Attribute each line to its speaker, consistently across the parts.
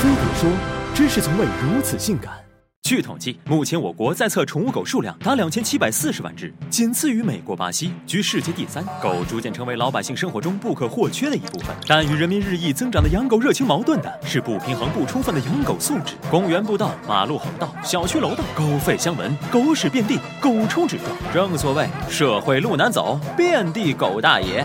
Speaker 1: 非得说，真是从未如此性感。
Speaker 2: 据统计，目前我国在册宠物狗数量达两千七百四十万只，仅次于美国、巴西，居世界第三。狗逐渐成为老百姓生活中不可或缺的一部分。但与人民日益增长的养狗热情矛盾的是不平衡不充分的养狗素质。公园步道、马路横道、小区楼道，狗吠相闻，狗屎遍地，狗冲纸状。正所谓社会路难走，遍地狗大爷。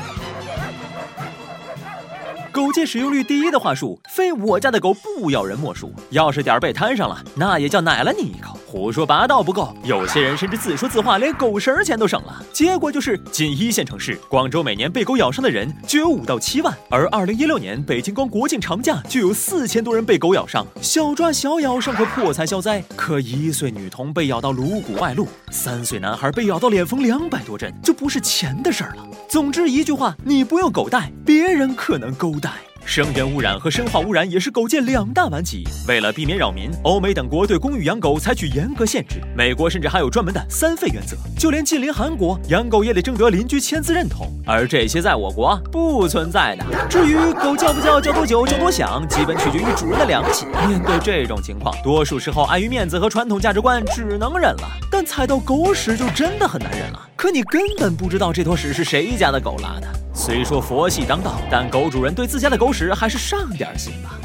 Speaker 2: 狗界使用率第一的话术，非我家的狗不咬人莫属。要是点儿被摊上了，那也叫奶了你一口。胡说八道不够，有些人甚至自说自话，连狗绳钱都省了。结果就是，仅一线城市广州每年被狗咬伤的人就有五到七万，而二零一六年北京光国庆长假就有四千多人被狗咬伤。小抓小咬尚可破财消灾，可一岁女童被咬到颅骨外露，三岁男孩被咬到脸缝两百多针，就不是钱的事儿了。总之一句话，你不用狗带，别人可能狗带。声源污染和生化污染也是狗界两大顽疾。为了避免扰民，欧美等国对公寓养狗采取严格限制。美国甚至还有专门的三废原则。就连近邻韩国，养狗也得征得邻居签字认同。而这些在我国不存在的。至于狗叫不叫、叫多久、叫多响，基本取决于主人的良心。面对这种情况，多数时候碍于面子和传统价值观，只能忍了。但踩到狗屎就真的很难忍了。可你根本不知道这坨屎是谁家的狗拉的。虽说佛系当道，但狗主人对自家的狗屎还是上点心吧。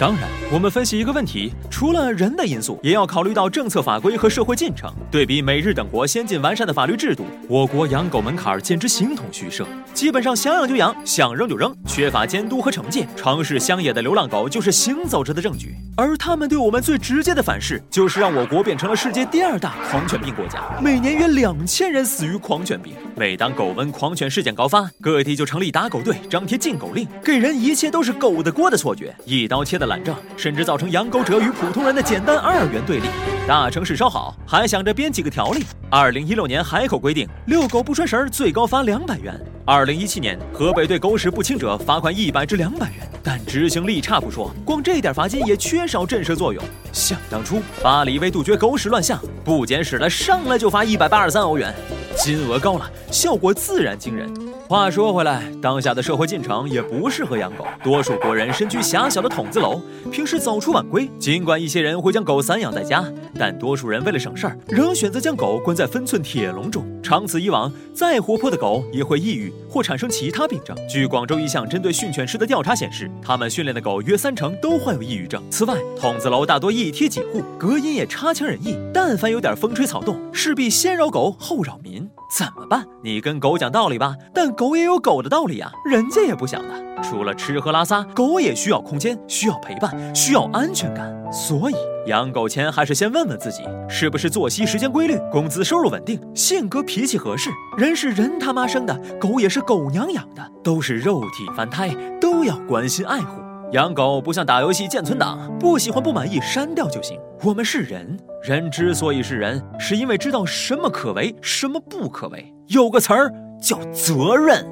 Speaker 2: 当然，我们分析一个问题，除了人的因素，也要考虑到政策法规和社会进程。对比美日等国先进完善的法律制度，我国养狗门槛简直形同虚设，基本上想养就养，想扔就扔，缺乏监督和惩戒。城市乡野的流浪狗就是行走着的证据，而他们对我们最直接的反噬，就是让我国变成了世界第二大狂犬病国家，每年约两千人死于狂犬病。每当狗瘟、狂犬事件高发，各地就成立打狗队，张贴禁狗令，给人一切都是狗的锅的错觉，一刀切的懒政，甚至造成养狗者与普通人的简单二元对立。大城市稍好，还想着编几个条例。二零一六年海口规定，遛狗不拴绳最高罚两百元。二零一七年，河北对狗屎不清者罚款一百至两百元，但执行力差不说，光这点罚金也缺少震慑作用。想当初，巴黎为杜绝狗屎乱象，不捡屎的上来就罚一百八十三欧元。金额高了，效果自然惊人。话说回来，当下的社会进程也不适合养狗。多数国人身居狭小的筒子楼，平时早出晚归。尽管一些人会将狗散养在家，但多数人为了省事儿，仍选择将狗关在分寸铁笼中。长此以往，再活泼的狗也会抑郁或产生其他病症。据广州一项针对训犬师的调查显示，他们训练的狗约三成都患有抑郁症。此外，筒子楼大多一贴几户，隔音也差强人意。但凡有点风吹草动，势必先扰狗后扰民。怎么办？你跟狗讲道理吧，但狗也有狗的道理啊，人家也不想的。除了吃喝拉撒，狗也需要空间，需要陪伴，需要安全感。所以养狗前还是先问问自己，是不是作息时间规律，工资收入稳定，性格脾气合适。人是人他妈生的，狗也是狗娘养的，都是肉体凡胎，都要关心爱护。养狗不像打游戏建存档，不喜欢不满意删掉就行。我们是人，人之所以是人，是因为知道什么可为，什么不可为。有个词儿叫责任。